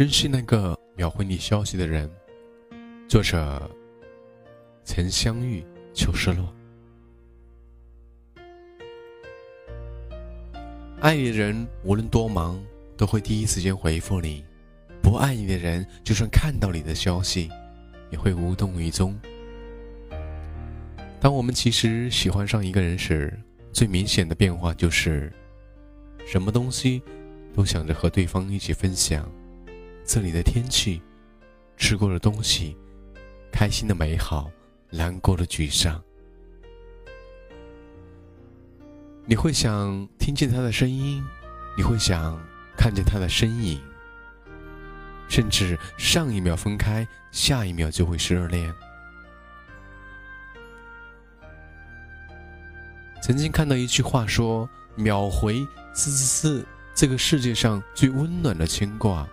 珍惜那个秒回你消息的人。作者：曾相遇求失落。爱你的人无论多忙，都会第一时间回复你；不爱你的人，就算看到你的消息，也会无动于衷。当我们其实喜欢上一个人时，最明显的变化就是，什么东西都想着和对方一起分享。这里的天气，吃过的东西，开心的美好，难过的沮丧。你会想听见他的声音，你会想看见他的身影，甚至上一秒分开，下一秒就会是热恋。曾经看到一句话说：“秒回是是这个世界上最温暖的牵挂。”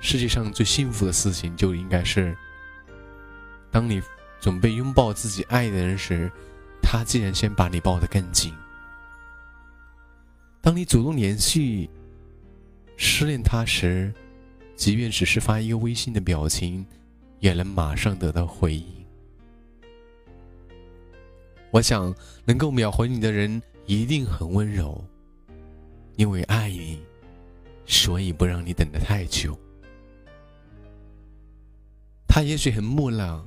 世界上最幸福的事情就应该是，当你准备拥抱自己爱的人时，他竟然先把你抱得更紧；当你主动联系失恋他时，即便只是发一个微信的表情，也能马上得到回应。我想，能够秒回你的人一定很温柔，因为爱你，所以不让你等得太久。他也许很木讷，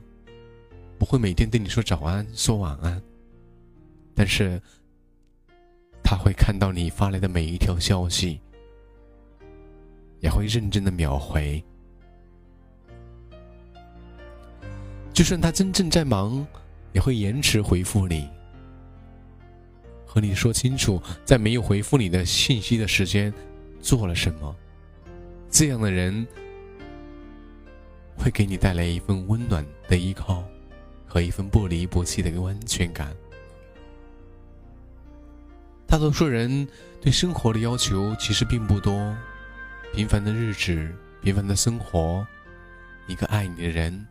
不会每天对你说早安、说晚安，但是他会看到你发来的每一条消息，也会认真的秒回。就算他真正在忙。也会延迟回复你，和你说清楚，在没有回复你的信息的时间做了什么。这样的人会给你带来一份温暖的依靠，和一份不离不弃的安全感。大多数人对生活的要求其实并不多，平凡的日子，平凡的生活，一个爱你的人，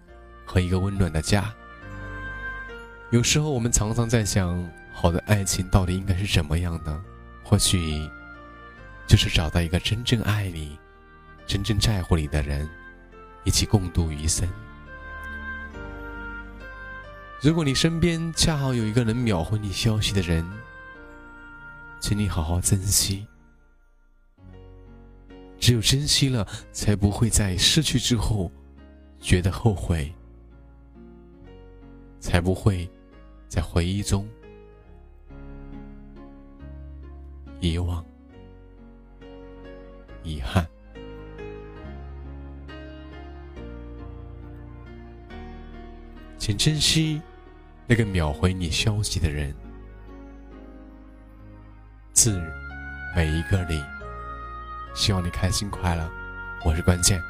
和一个温暖的家。有时候我们常常在想，好的爱情到底应该是怎么样的？或许，就是找到一个真正爱你、真正在乎你的人，一起共度余生。如果你身边恰好有一个能秒回你消息的人，请你好好珍惜。只有珍惜了，才不会在失去之后觉得后悔，才不会。在回忆中遗忘、遗憾，请珍惜那个秒回你消息的人。自每一个你，希望你开心快乐。我是关键。